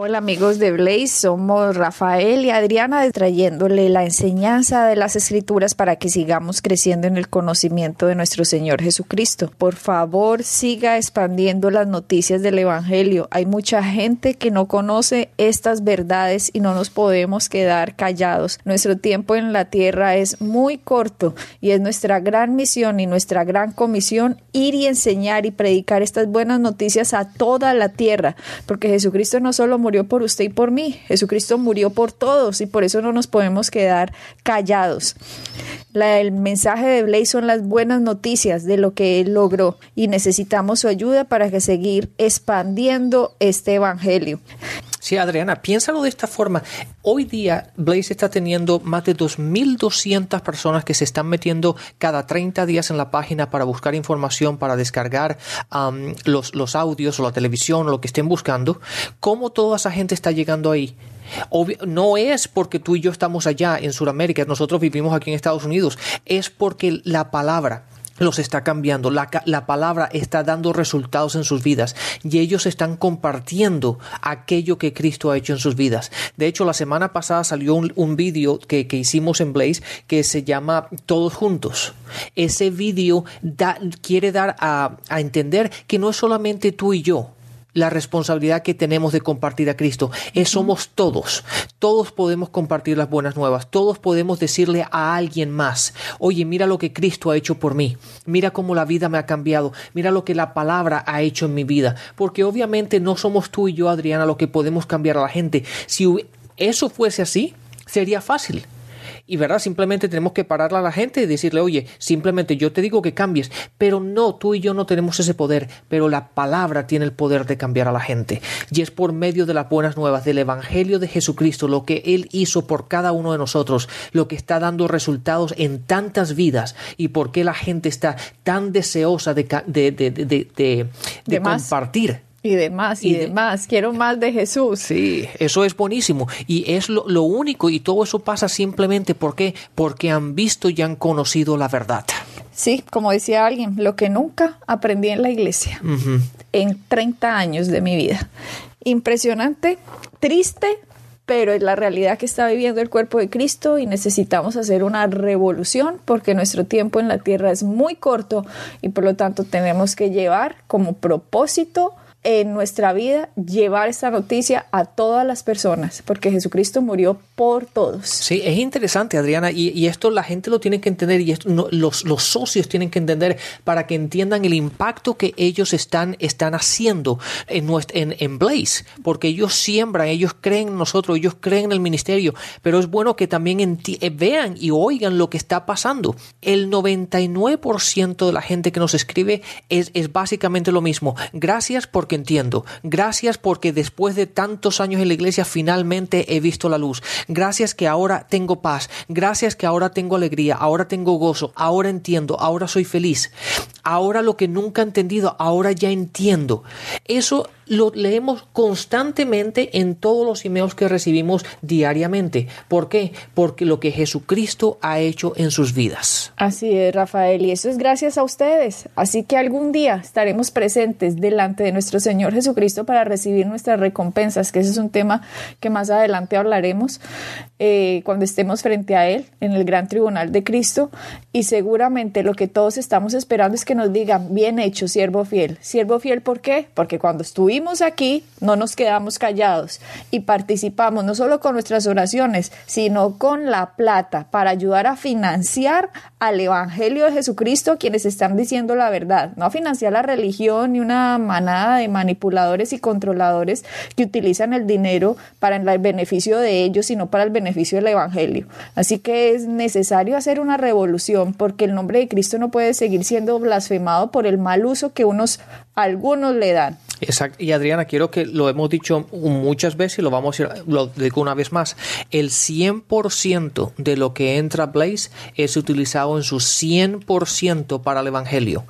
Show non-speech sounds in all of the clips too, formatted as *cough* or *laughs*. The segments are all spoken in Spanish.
Hola amigos de Blaze, somos Rafael y Adriana trayéndole la enseñanza de las escrituras para que sigamos creciendo en el conocimiento de nuestro Señor Jesucristo. Por favor, siga expandiendo las noticias del Evangelio. Hay mucha gente que no conoce estas verdades y no nos podemos quedar callados. Nuestro tiempo en la tierra es muy corto y es nuestra gran misión y nuestra gran comisión ir y enseñar y predicar estas buenas noticias a toda la tierra, porque Jesucristo no solo murió por usted y por mí. Jesucristo murió por todos y por eso no nos podemos quedar callados. el mensaje de Blaze son las buenas noticias de lo que él logró y necesitamos su ayuda para que seguir expandiendo este evangelio. Sí, Adriana, piénsalo de esta forma. Hoy día Blaze está teniendo más de 2.200 personas que se están metiendo cada 30 días en la página para buscar información, para descargar los, los audios o la televisión o lo que estén buscando. ¿Cómo toda esa gente está llegando ahí? no es porque tú y yo estamos allá en Sudamérica, nosotros vivimos aquí en Estados Unidos, es porque la palabra los está cambiando, la, la, palabra está dando resultados en sus vidas y ellos están compartiendo aquello que Cristo ha hecho en sus vidas. De hecho, la semana pasada salió un, un vídeo que, que, hicimos en Blaze que se llama Todos Juntos. Ese vídeo quiere dar a, a entender que no es solamente tú y yo, la responsabilidad que tenemos de compartir a Cristo. Es somos todos. Todos podemos compartir las buenas nuevas. Todos podemos decirle a alguien más, oye, mira lo que Cristo ha hecho por mí. Mira cómo la vida me ha cambiado. Mira lo que la palabra ha hecho en mi vida. Porque obviamente no somos tú y yo, Adriana, lo que podemos cambiar a la gente. Si eso fuese así, sería fácil y verdad, simplemente tenemos que pararle a la gente y decirle, oye, simplemente yo te digo que cambies, pero no, tú y yo no tenemos ese poder, pero la palabra tiene el poder de cambiar a la gente. Y es por medio de las buenas nuevas, del Evangelio de Jesucristo, lo que Él hizo por cada uno de nosotros, lo que está dando resultados en tantas vidas y por qué la gente está tan deseosa de, de, de, de compartir y demás, y, demás. Quiero más de Jesús. Sí, eso es buenísimo. Y es lo, único, y todo eso pasa simplemente porque, porque han visto y han conocido la verdad. Sí, como decía alguien, lo que nunca aprendí en la iglesia en 30 años de mi vida. Impresionante, triste, pero es la realidad que está viviendo el cuerpo de Cristo y necesitamos hacer una revolución porque nuestro tiempo en la tierra es muy corto y por lo tanto tenemos que llevar como propósito en nuestra vida llevar esta noticia a todas las personas, porque Jesucristo murió por todos. Sí, es interesante, Adriana, y, esto la gente lo tiene que entender y los, los, socios tienen que entender para que entiendan el impacto que ellos están, están haciendo en, en, en Blaze, porque ellos siembran, ellos creen en nosotros, ellos creen en el ministerio, pero es bueno que también eh, vean y oigan lo que está pasando. El 99% de la gente que nos escribe es, es básicamente lo mismo. Gracias por que entiendo. Gracias porque después de tantos años en la iglesia finalmente he visto la luz. Gracias que ahora tengo paz. Gracias que ahora tengo alegría. Ahora tengo gozo. Ahora entiendo. Ahora soy feliz. Ahora lo que nunca he entendido, ahora ya entiendo. Eso lo leemos constantemente en todos los emails que recibimos diariamente. ¿Por qué? Porque lo que Jesucristo ha hecho en sus vidas. Así es, Rafael, y eso es gracias a ustedes. Así que algún día estaremos presentes delante de nuestro Señor Jesucristo para recibir nuestras recompensas, que ese es un tema que más adelante hablaremos eh, cuando estemos frente a Él en el gran tribunal de Cristo. Y seguramente lo que todos estamos esperando es que nos digan, bien hecho, siervo fiel. Siervo fiel, ¿por qué? Porque cuando estuvimos aquí, no nos quedamos callados y participamos no solo con nuestras oraciones, sino con la plata para ayudar a financiar al Evangelio de Jesucristo quienes están diciendo la verdad, no a financiar la religión ni una manada de manipuladores y controladores que utilizan el dinero para el beneficio de ellos, sino para el beneficio del Evangelio. Así que es necesario hacer una revolución porque el nombre de Cristo no puede seguir siendo blasfemado por el mal uso que unos algunos le dan. Exacto. Y Adriana, quiero que lo hemos dicho muchas veces y lo vamos a lo digo una vez más. El 100% de lo que entra Blaze es utilizado en su 100% para el Evangelio.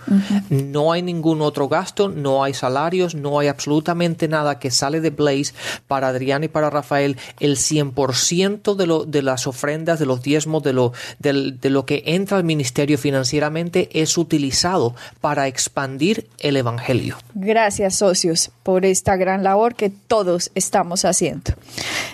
No hay ningún otro gasto, no hay salarios, no hay absolutamente nada que sale de Blaze para Adriana y para Rafael. El 100% de, lo, de las ofrendas, de los diezmos, de lo, de, de lo que entra al ministerio financieramente es utilizado para expandir el Evangelio. Gracias, socios por esta gran labor que todos estamos haciendo.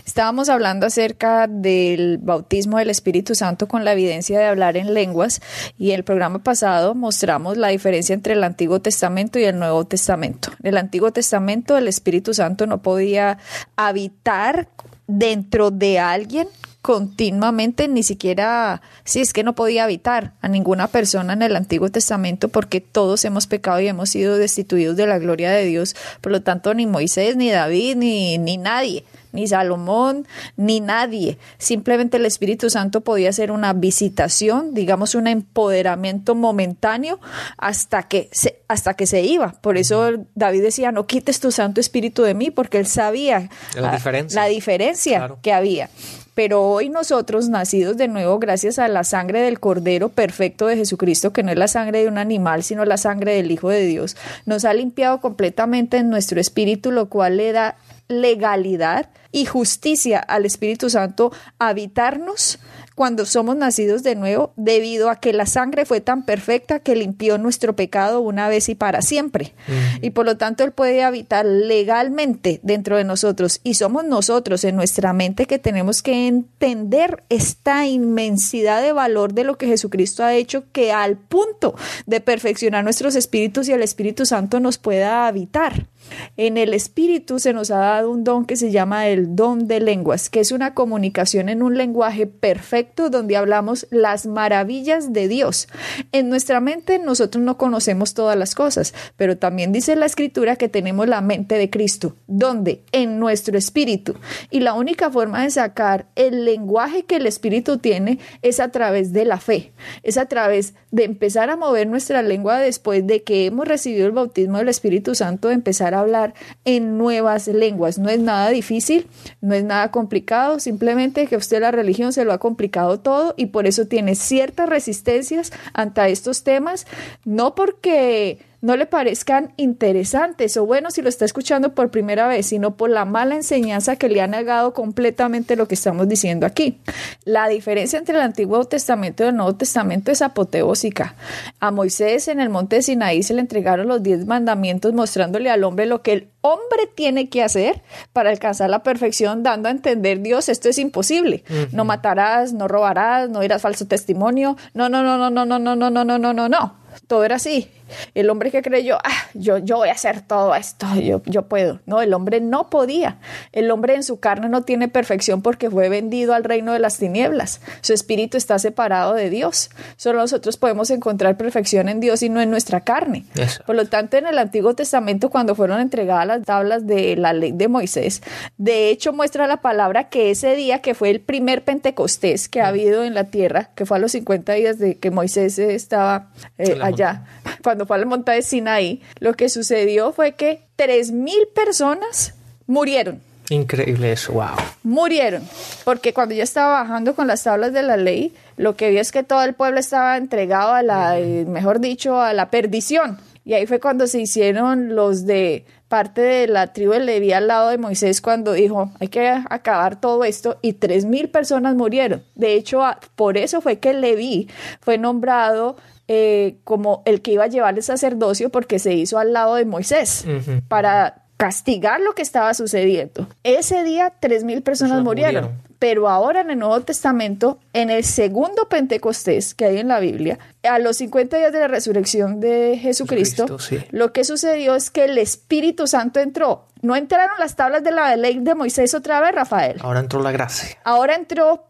Estábamos hablando acerca del bautismo del Espíritu Santo con la evidencia de hablar en lenguas y en el programa pasado mostramos la diferencia entre el Antiguo Testamento y el Nuevo Testamento. En el Antiguo Testamento el Espíritu Santo no podía habitar dentro de alguien continuamente, ni siquiera, si es que no podía habitar a ninguna persona en el Antiguo Testamento porque todos hemos pecado y hemos sido destituidos de la gloria de Dios. Por lo tanto, ni Moisés, ni David, ni, ni nadie ni Salomón, ni nadie. Simplemente el Espíritu Santo podía ser una visitación, digamos un empoderamiento momentáneo hasta que se, hasta que se iba. Por eso David decía, no quites tu Santo Espíritu de mí, porque él sabía la diferencia, la diferencia que había. Pero hoy nosotros, nacidos de nuevo gracias a la sangre del Cordero perfecto de Jesucristo, que no es la sangre de un animal, sino la sangre del Hijo de Dios, nos ha limpiado completamente en nuestro espíritu, lo cual le da legalidad y justicia al Espíritu Santo habitarnos cuando somos nacidos de nuevo, debido a que la sangre fue tan perfecta que limpió nuestro pecado una vez y para siempre. Y por lo tanto Él puede habitar legalmente dentro de nosotros. Y somos nosotros en nuestra mente que tenemos que entender esta inmensidad de valor de lo que Jesucristo ha hecho, que al punto de perfeccionar nuestros espíritus y el Espíritu Santo nos pueda habitar. En el Espíritu se nos ha dado un don que se llama el don de lenguas, que es una comunicación en un lenguaje perfecto donde hablamos las maravillas de Dios. En nuestra mente nosotros no conocemos todas las cosas, pero también dice la Escritura que tenemos la mente de Cristo, donde en nuestro espíritu. Y la única forma de sacar el lenguaje que el Espíritu tiene es a través de la fe, es a través de empezar a mover nuestra lengua después de que hemos recibido el bautismo del Espíritu Santo, de empezar hablar en nuevas lenguas. No es nada difícil, no es nada complicado, simplemente que usted la religión se lo ha complicado todo y por eso tiene ciertas resistencias ante estos temas, no porque no le parezcan interesantes o bueno si lo está escuchando por primera vez, sino por la mala enseñanza que le ha negado completamente lo que estamos diciendo aquí. La diferencia entre el Antiguo Testamento y el Nuevo Testamento es apoteósica. A Moisés en el monte de Sinaí se le entregaron los diez mandamientos mostrándole al hombre lo que el hombre tiene que hacer para alcanzar la perfección, dando a entender Dios, esto es imposible. No matarás, no robarás, no irás falso testimonio. No, no, no, no, no, no, no, no, no, no, no, no, no. Todo era así. El hombre que creyó, ah, yo, yo voy a hacer todo esto, yo, yo puedo. No, el hombre no podía. El hombre en su carne no tiene perfección porque fue vendido al reino de las tinieblas. Su espíritu está separado de Dios. Solo nosotros podemos encontrar perfección en Dios y no en nuestra carne. Por lo tanto, en el Antiguo Testamento, cuando fueron entregadas las tablas de la ley de Moisés, de hecho muestra la palabra que ese día, que fue el primer Pentecostés que ha habido en la tierra, que fue a los 50 días de que Moisés estaba eh, allá, cuando fue al monte de Sinaí, lo que sucedió fue que tres mil personas murieron. Increíble eso, wow. Murieron, porque cuando yo estaba bajando con las tablas de la ley, lo que vi es que todo el pueblo estaba entregado a la, eh, mejor dicho, a la perdición. Y ahí fue cuando se hicieron los de parte de la tribu de Leví al lado de Moisés cuando dijo, hay que acabar todo esto y tres mil personas murieron. De hecho, por eso fue que Leví fue nombrado eh, como el que iba a llevar el sacerdocio porque se hizo al lado de Moisés para castigar lo que estaba sucediendo. Ese día tres mil personas murieron, pero ahora en el Nuevo Testamento, en el segundo Pentecostés que hay en la Biblia, a los 50 días de la resurrección de Jesucristo, lo que sucedió es que el Espíritu Santo entró. No entraron las tablas de la ley de Moisés otra vez, Rafael. Ahora entró la gracia. Ahora entró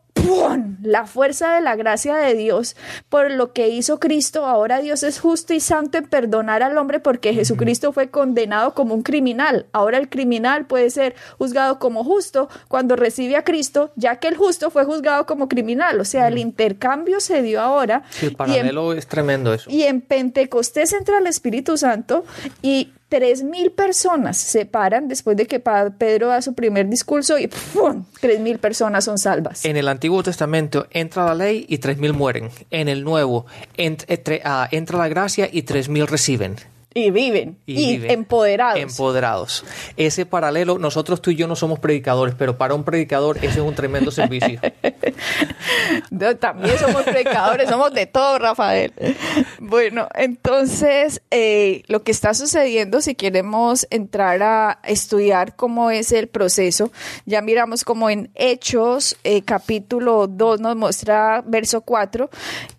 la fuerza de la gracia de Dios por lo que hizo Cristo. Ahora Dios es justo y santo en perdonar al hombre porque Jesucristo fue condenado como un criminal. Ahora el criminal puede ser juzgado como justo cuando recibe a Cristo, ya que el justo fue juzgado como criminal. O sea, el intercambio se dio ahora. el paralelo es tremendo eso. Y en Pentecostés entra el Espíritu Santo y Tres mil personas se paran después de que Pedro da su primer discurso y ¡pum! tres mil personas son salvas. En el Antiguo Testamento entra la ley y tres mil mueren. En el Nuevo ah, entra la gracia y tres mil reciben. Y viven. Y, empoderados. Empoderados. Ese paralelo, nosotros tú y yo no somos predicadores, pero para un predicador ese es un tremendo servicio. *laughs* también somos predicadores, somos de todo, Rafael. Bueno, entonces, eh, lo que está sucediendo, si queremos entrar a estudiar cómo es el proceso, ya miramos como en Hechos, eh, capítulo 2 nos muestra verso 4,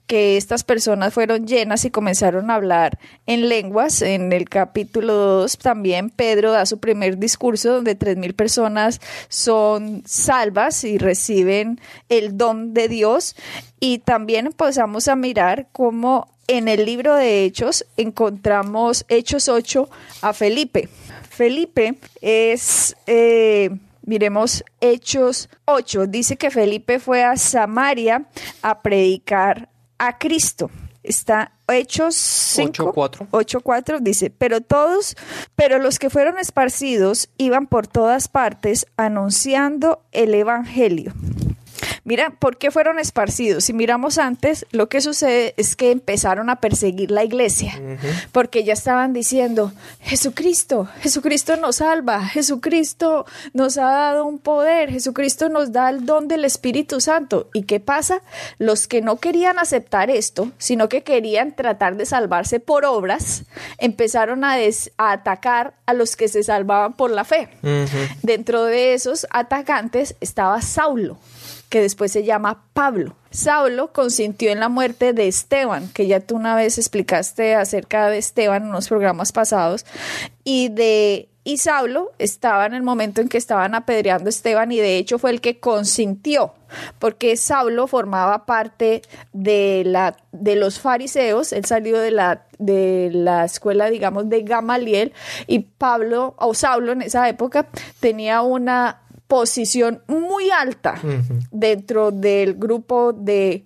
que estas personas fueron llenas y comenzaron a hablar en lenguas. En el capítulo 2 también Pedro da su primer discurso donde tres mil personas son salvas y reciben el don de Dios. Y también empezamos a mirar cómo en el libro de Hechos encontramos Hechos 8 a Felipe. Felipe es... Eh, miremos Hechos 8. Dice que Felipe fue a Samaria a predicar a Cristo. Está Hechos 5, 8.4 dice, pero todos, pero los que fueron esparcidos iban por todas partes anunciando el Evangelio. Mira, ¿por qué fueron esparcidos? Si miramos antes, lo que sucede es que empezaron a perseguir la iglesia, porque ya estaban diciendo, Jesucristo, Jesucristo nos salva, Jesucristo nos ha dado un poder, Jesucristo nos da el don del Espíritu Santo. ¿Y qué pasa? Los que no querían aceptar esto, sino que querían tratar de salvarse por obras, empezaron a, atacar a los que se salvaban por la fe. Dentro de esos atacantes estaba Saulo que después se llama Pablo. Saulo consintió en la muerte de Esteban, que ya tú una vez explicaste acerca de Esteban en unos programas pasados, y de y Saulo estaba en el momento en que estaban apedreando a Esteban y de hecho fue el que consintió, porque Saulo formaba parte de la de los fariseos, él salió de la de la escuela digamos de Gamaliel y Pablo o Saulo en esa época tenía una posición muy alta dentro del grupo de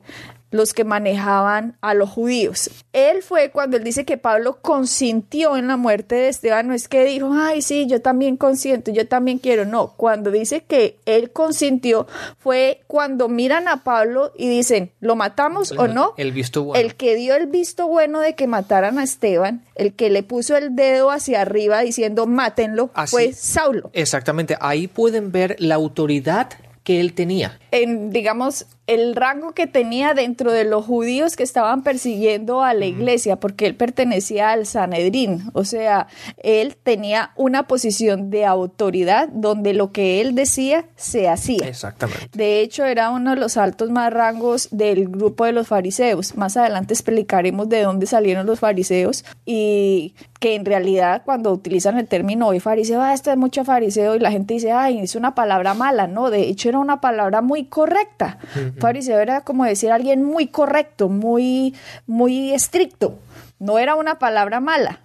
los que manejaban a los judíos. Él fue cuando él dice que Pablo consintió en la muerte de Esteban, no es que dijo, ay, sí, yo también consiento, yo también quiero, no, cuando dice que él consintió fue cuando miran a Pablo y dicen, ¿lo matamos o no? El visto bueno. El que dio el visto bueno de que mataran a Esteban, el que le puso el dedo hacia arriba diciendo, mátenlo, fue Saulo. Exactamente, ahí pueden ver la autoridad que él tenía. En, digamos, el rango que tenía dentro de los judíos que estaban persiguiendo a la iglesia, porque él pertenecía al Sanedrín, o sea, él tenía una posición de autoridad donde lo que él decía se hacía. Exactamente. De hecho, era uno de los altos más rangos del grupo de los fariseos. Más adelante explicaremos de dónde salieron los fariseos y que en realidad cuando utilizan el término hoy fariseo, ah, este es mucho fariseo y la gente dice, ay, es una palabra mala, no, de hecho era una palabra muy correcta. Fariseo era como decir alguien muy correcto, muy, muy estricto. No era una palabra mala.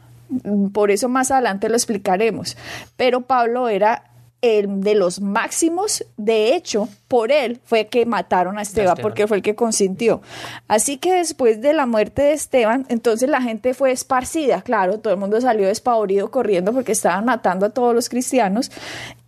Por eso más adelante lo explicaremos. Pero Pablo era el de los máximos. De hecho, por él fue que mataron a Esteban, porque fue el que consintió. Así que después de la muerte de Esteban, entonces la gente fue esparcida. Claro, todo el mundo salió despavorido corriendo porque estaban matando a todos los cristianos.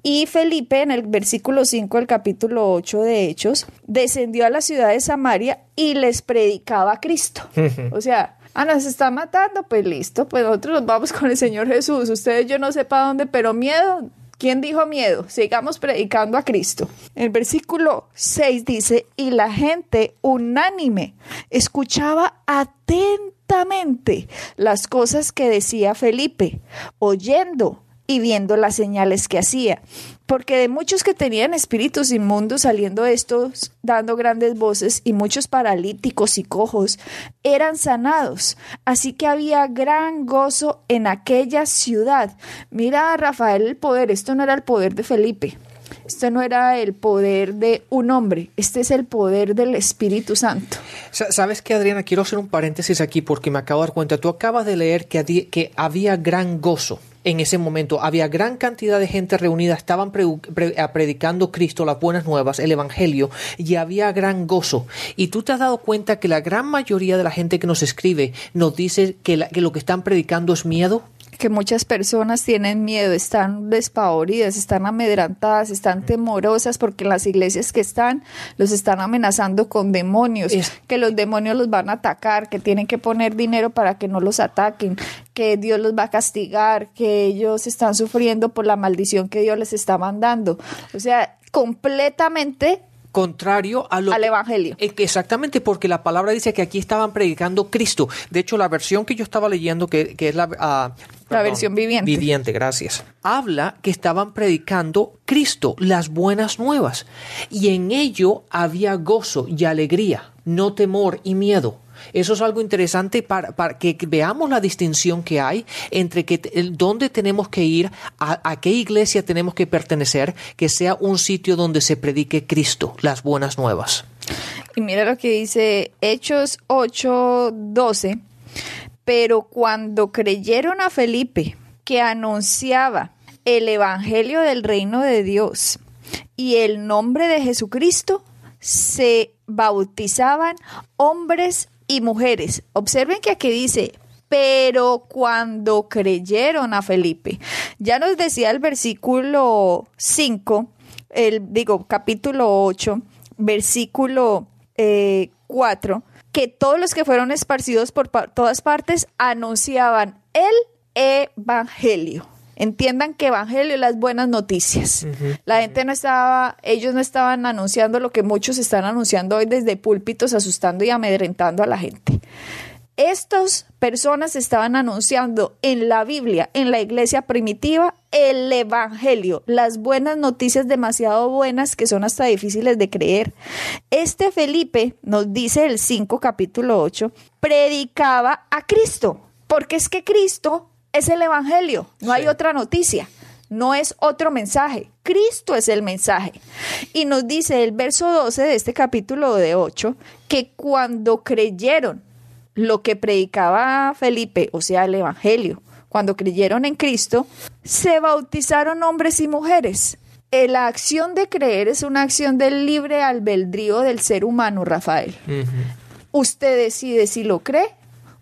Y Felipe, en el versículo 5 del capítulo 8 de Hechos, descendió a la ciudad de Samaria y les predicaba a Cristo. o sea, ah, se está matando, pues listo, pues nosotros nos vamos con el Señor Jesús. Ustedes yo no sé para dónde, pero miedo, ¿Quién dijo miedo? Sigamos predicando a Cristo. El versículo 6 dice, y la gente unánime escuchaba atentamente las cosas que decía Felipe, oyendo y viendo las señales que hacía. Porque de muchos que tenían espíritus inmundos saliendo estos, dando grandes voces, y muchos paralíticos y cojos eran sanados. Así que había gran gozo en aquella ciudad. Mira, Rafael, el poder, esto no era el poder de Felipe. Esto no era el poder de un hombre, este es el poder del Espíritu Santo. Sabes que, Adriana, quiero hacer un paréntesis aquí porque me acabo de dar cuenta. Tú acabas de leer que había gran gozo en ese momento. Había gran cantidad de gente reunida, estaban predicando Cristo, las buenas nuevas, el Evangelio, y había gran gozo. Y tú te has dado cuenta que la gran mayoría de la gente que nos escribe nos dice que, que lo que están predicando es miedo. Que muchas personas tienen miedo, están despavoridas, están amedrantadas, están temorosas porque las iglesias que están los están amenazando con demonios, que los demonios los van a atacar, que tienen que poner dinero para que no los ataquen, que Dios los va a castigar, que ellos están sufriendo por la maldición que Dios les está mandando. O sea, completamente contrario a lo al evangelio. Eh, exactamente, porque la palabra dice que aquí estaban predicando Cristo. De hecho, la versión que yo estaba leyendo, que, es la, ah, la versión viviente. Viviente, gracias. Habla que estaban predicando Cristo, las buenas nuevas. Y en ello había gozo y alegría, no temor y miedo. Eso es algo interesante para, que veamos la distinción que hay entre que, dónde tenemos que ir, a, qué iglesia tenemos que pertenecer, que sea un sitio donde se predique Cristo, las buenas nuevas. Y mira lo que dice Hechos 8, 12. Pero cuando creyeron a Felipe, que anunciaba el Evangelio del reino de Dios y el nombre de Jesucristo, se bautizaban hombres y mujeres. Observen que aquí dice, pero cuando creyeron a Felipe. Ya nos decía el versículo 5, el, digo, capítulo 8, versículo 4, eh, que todos los que fueron esparcidos por todas partes anunciaban el Evangelio. Entiendan que evangelio las buenas noticias. La gente no estaba, ellos no estaban anunciando lo que muchos están anunciando hoy desde púlpitos, asustando y amedrentando a la gente. Estas personas estaban anunciando en la Biblia, en la iglesia primitiva, el Evangelio, las buenas noticias demasiado buenas que son hasta difíciles de creer. Este Felipe, nos dice el 5 capítulo 8, predicaba a Cristo, porque es que Cristo es el Evangelio, no hay otra noticia, no es otro mensaje, Cristo es el mensaje. Y nos dice el verso 12 de este capítulo de 8 que cuando creyeron lo que predicaba Felipe, o sea, el Evangelio, cuando creyeron en Cristo, se bautizaron hombres y mujeres. Eh, la acción de creer es una acción del libre albedrío del ser humano, Rafael. Usted decide si lo cree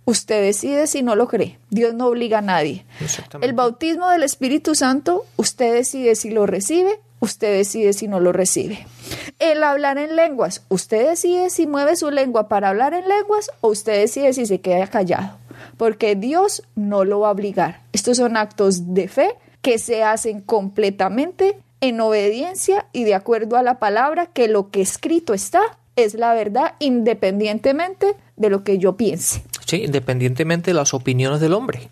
Usted decide si no lo cree. Dios no obliga a nadie. El bautismo del Espíritu Santo, usted decide si lo recibe, usted decide si no lo recibe. El hablar en lenguas, usted decide si mueve su lengua para hablar en lenguas o usted decide si se queda callado. Porque Dios no lo va a obligar. Estos son actos de fe que se hacen completamente en obediencia y de acuerdo a la palabra que lo que escrito está es la verdad independientemente de lo que yo piense. Sí, independientemente de las opiniones del hombre.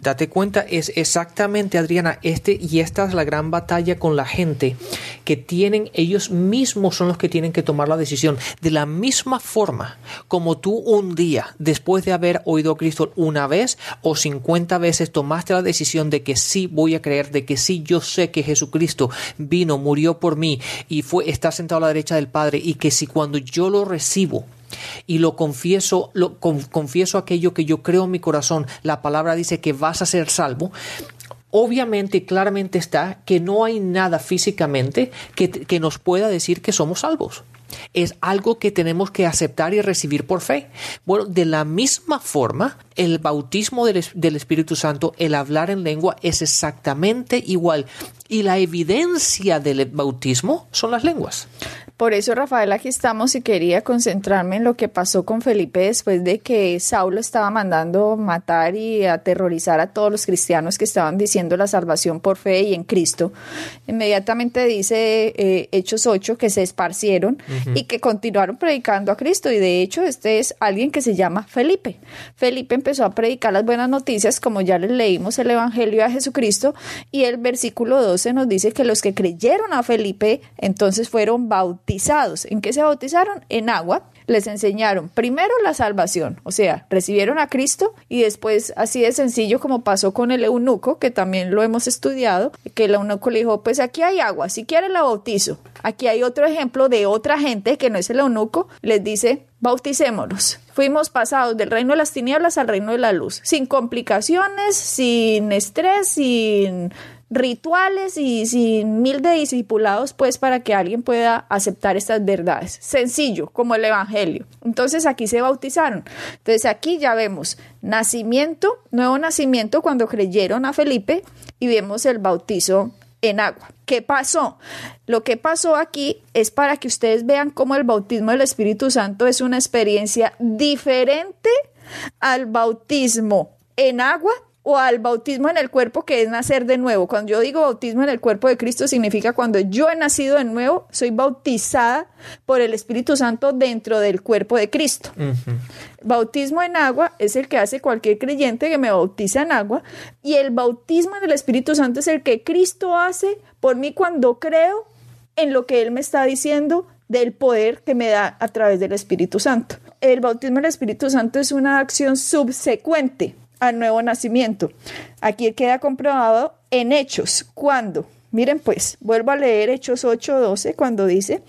Date cuenta, es exactamente, Adriana, este y esta es la gran batalla con la gente que tienen, ellos mismos son los que tienen que tomar la decisión. De la misma forma como tú un día, después de haber oído a Cristo una vez o 50 veces, tomaste la decisión de que sí voy a creer, de que sí yo sé que Jesucristo vino, murió por mí y fue, está sentado a la derecha del Padre y que si cuando yo lo recibo, y lo confieso, lo, confieso aquello que yo creo en mi corazón, la palabra dice que vas a ser salvo, obviamente claramente está que no hay nada físicamente que, nos pueda decir que somos salvos. Es algo que tenemos que aceptar y recibir por fe. Bueno, de la misma forma, el bautismo del Espíritu Santo, el hablar en lengua, es exactamente igual. Y la evidencia del bautismo son las lenguas. Por eso, Rafael, aquí estamos y quería concentrarme en lo que pasó con Felipe después de que Saulo estaba mandando matar y aterrorizar a todos los cristianos que estaban diciendo la salvación por fe y en Cristo. Inmediatamente dice eh, Hechos 8 que se esparcieron y que continuaron predicando a Cristo. Y de hecho, este es alguien que se llama Felipe. Felipe empezó a predicar las buenas noticias, como ya les leímos el Evangelio a Jesucristo, y el versículo 12 nos dice que los que creyeron a Felipe entonces fueron bautizados ¿En qué se bautizaron? En agua. Les enseñaron primero la salvación, o sea, recibieron a Cristo y después, así de sencillo como pasó con el eunuco, que también lo hemos estudiado, que el eunuco le dijo, pues aquí hay agua, si quiere la bautizo. Aquí hay otro ejemplo de otra gente que no es el eunuco, les dice, bauticémonos. Fuimos pasados del reino de las tinieblas al reino de la luz, sin complicaciones, sin estrés, sin rituales y sin mil de discipulados, pues para que alguien pueda aceptar estas verdades. Sencillo, como el Evangelio. Entonces aquí se bautizaron. Entonces aquí ya vemos nacimiento, nuevo nacimiento cuando creyeron a Felipe y vemos el bautizo en agua. ¿Qué pasó? Lo que pasó aquí es para que ustedes vean cómo el bautismo del Espíritu Santo es una experiencia diferente al bautismo en agua o al bautismo en el cuerpo que es nacer de nuevo. Cuando yo digo bautismo en el cuerpo de Cristo significa cuando yo he nacido de nuevo, soy bautizada por el Espíritu Santo dentro del cuerpo de Cristo. Bautismo en agua es el que hace cualquier creyente que me bautiza en agua y el bautismo en el Espíritu Santo es el que Cristo hace por mí cuando creo en lo que Él me está diciendo del poder que me da a través del Espíritu Santo. El bautismo del Espíritu Santo es una acción subsecuente al nuevo nacimiento. Aquí queda comprobado en Hechos. ¿Cuándo? Miren pues, vuelvo a leer Hechos 8:12 cuando dice,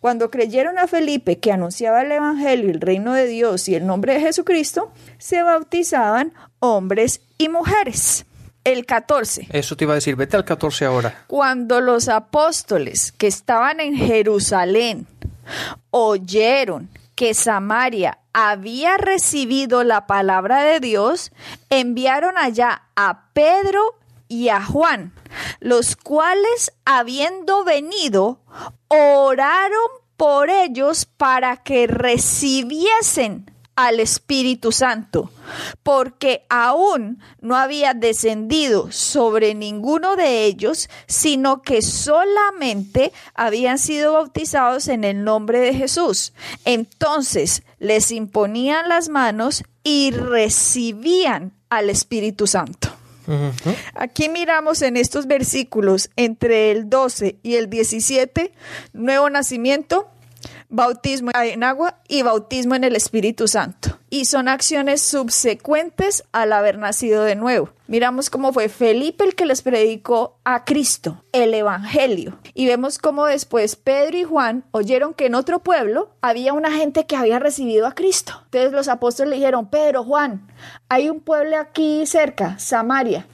cuando creyeron a Felipe que anunciaba el Evangelio, el reino de Dios y el nombre de Jesucristo, se bautizaban hombres y mujeres. El 14. Eso te iba a decir, vete al 14 ahora. Cuando los apóstoles que estaban en Jerusalén oyeron que Samaria había recibido la palabra de Dios, enviaron allá a Pedro y a Juan, los cuales, habiendo venido, oraron por ellos para que recibiesen al Espíritu Santo, porque aún no había descendido sobre ninguno de ellos, sino que solamente habían sido bautizados en el nombre de Jesús. Entonces les imponían las manos y recibían al Espíritu Santo. Aquí miramos en estos versículos entre el 12 y el 17, nuevo nacimiento, bautismo en agua y bautismo en el Espíritu Santo. Y son acciones subsecuentes al haber nacido de nuevo. Miramos cómo fue Felipe el que les predicó a Cristo, el Evangelio. Y vemos cómo después Pedro y Juan oyeron que en otro pueblo había una gente que había recibido a Cristo. Entonces los apóstoles le dijeron, Pedro, Juan, hay un pueblo aquí cerca, Samaria.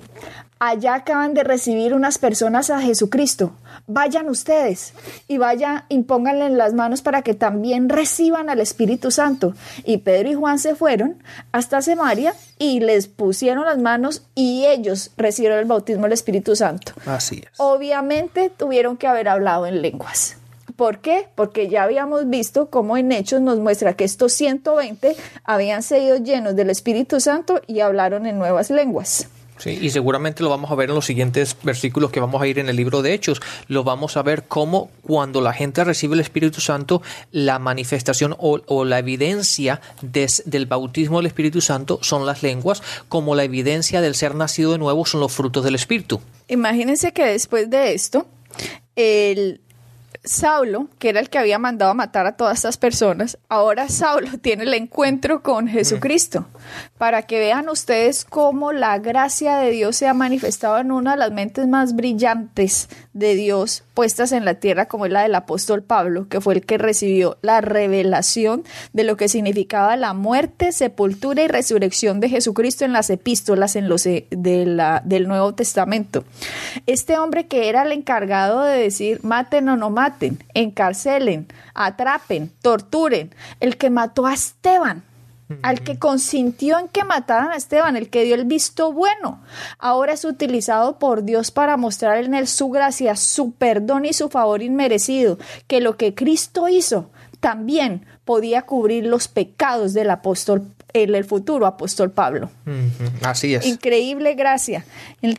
Allá acaban de recibir unas personas a Jesucristo vayan ustedes y vaya, impónganle en las manos para que también reciban al Espíritu Santo. Y Pedro y Juan se fueron hasta Samaria y les pusieron las manos y ellos recibieron el bautismo del Espíritu Santo. Así es. Obviamente tuvieron que haber hablado en lenguas. ¿Por qué? Porque ya habíamos visto cómo en Hechos nos muestra que estos 120 habían sido llenos del Espíritu Santo y hablaron en nuevas lenguas. Sí, y seguramente lo vamos a ver en los siguientes versículos que vamos a ir en el libro de Hechos. Lo vamos a ver cómo cuando la gente recibe el Espíritu Santo, la manifestación o, la evidencia del bautismo del Espíritu Santo son las lenguas, como la evidencia del ser nacido de nuevo son los frutos del Espíritu. Imagínense que después de esto, el Saulo, que era el que había mandado a matar a todas estas personas, ahora Saulo *laughs* tiene el encuentro con Jesucristo, para que vean ustedes cómo la gracia de Dios se ha manifestado en una de las mentes más brillantes de Dios puestas en la tierra, como es la del apóstol Pablo, que fue el que recibió la revelación de lo que significaba la muerte, sepultura y resurrección de Jesucristo en las epístolas en los de la, del Nuevo Testamento. Este hombre que era el encargado de decir maten o no maten, encarcelen, atrapen, torturen, el que mató a Esteban, al que consintió en que mataran a Esteban, el que dio el visto bueno. Ahora es utilizado por Dios para mostrar en él su gracia, su perdón y su favor inmerecido, que lo que Cristo hizo también podía cubrir los pecados del apóstol el, el futuro apóstol Pablo. Así es. Increíble gracia.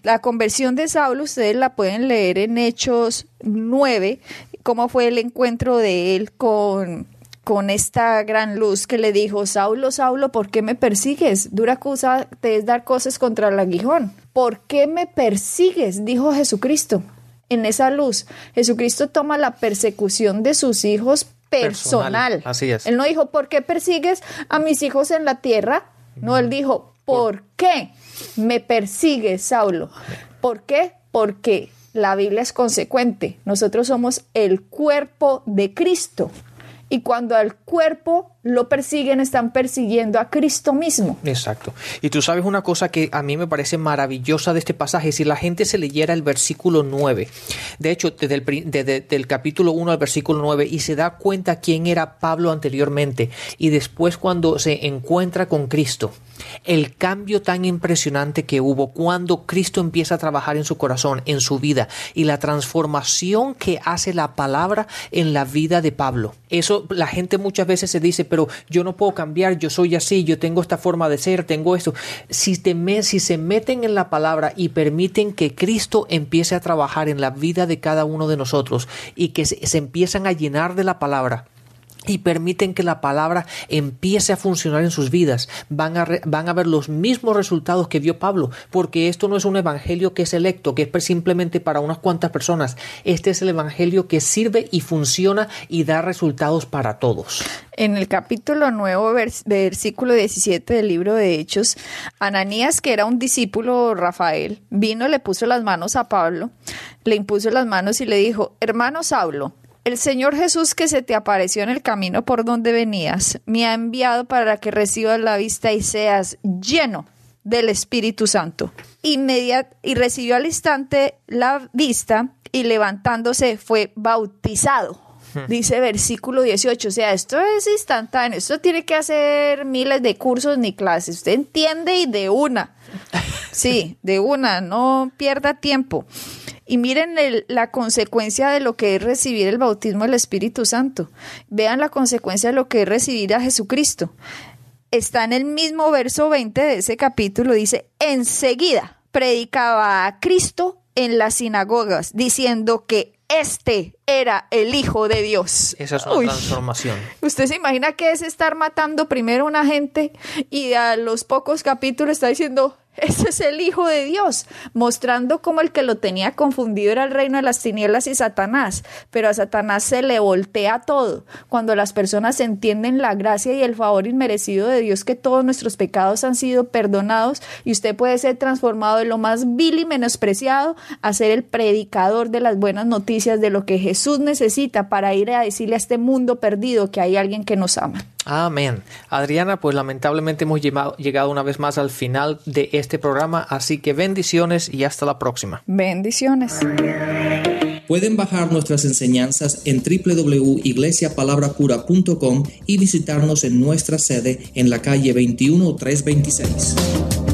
la conversión de Saulo, ustedes la pueden leer en Hechos 9, cómo fue el encuentro de él con, con esta gran luz que le dijo, Saulo, Saulo, ¿por qué me persigues? Dura cosa te es dar cosas contra el aguijón. ¿Por qué me persigues? Dijo Jesucristo. En esa luz, Jesucristo toma la persecución de sus hijos personal. Así es. Él no dijo, ¿por qué persigues a mis hijos en la tierra? No, él dijo, ¿por qué me persigues, Saulo? ¿Por qué? Porque la Biblia es consecuente. Nosotros somos el cuerpo de Cristo Y cuando al cuerpo lo persiguen, están persiguiendo a Cristo mismo. Exacto. Y tú sabes una cosa que a mí me parece maravillosa de este pasaje, si la gente se leyera el versículo 9, de hecho, desde el desde, capítulo 1 al versículo 9, y se da cuenta quién era Pablo anteriormente, y después cuando se encuentra con Cristo, el cambio tan impresionante que hubo cuando Cristo empieza a trabajar en su corazón, en su vida, y la transformación que hace la palabra en la vida de Pablo. Eso la gente muchas veces se dice, pero yo no puedo cambiar, yo soy así, yo tengo esta forma de ser, tengo esto. Si, si se meten en la palabra y permiten que Cristo empiece a trabajar en la vida de cada uno de nosotros y que se empiezan a llenar de la palabra, y permiten que la palabra empiece a funcionar en sus vidas, van a, van a ver los mismos resultados que vio Pablo, porque esto no es un evangelio que es electo, que es simplemente para unas cuantas personas. Este es el evangelio que sirve y funciona y da resultados para todos. En el capítulo nuevo, versículo 17 del libro de Hechos, Ananías, que era un discípulo Rafael, vino, le puso las manos a Pablo, le impuso las manos y le dijo, hermano Saulo, el Señor Jesús que se te apareció en el camino por donde venías, me ha enviado para que recibas la vista y seas lleno del Espíritu Santo. Inmediat y recibió al instante la vista y levantándose fue bautizado. Hmm. Dice versículo 18, o sea, esto es instantáneo, esto tiene que hacer miles de cursos ni clases, usted entiende y de una, sí, de una, no pierda tiempo. Y miren la consecuencia de lo que es recibir el bautismo del Espíritu Santo. Vean la consecuencia de lo que es recibir a Jesucristo. Está en el mismo verso 20 de ese capítulo, dice, enseguida predicaba a Cristo en las sinagogas, diciendo que este era el Hijo de Dios. Esa es una transformación. ¿Usted se imagina que es estar matando primero a una gente y a los pocos capítulos está diciendo, *laughs* ese es el Hijo de Dios, mostrando cómo el que lo tenía confundido era el reino de las tinieblas y Satanás. Pero a Satanás se le voltea todo. Cuando las personas entienden la gracia y el favor inmerecido de Dios, que todos nuestros pecados han sido perdonados y usted puede ser transformado de lo más vil y menospreciado a ser el predicador de las buenas noticias de lo que Jesús necesita para ir a decirle a este mundo perdido que hay alguien que nos ama. Amén. Adriana, pues lamentablemente hemos llegado una vez más al final de este programa, así que bendiciones y hasta la próxima. Bendiciones. Pueden bajar nuestras enseñanzas en www.iglesiapalabracura.com y visitarnos en nuestra sede en la calle 21326.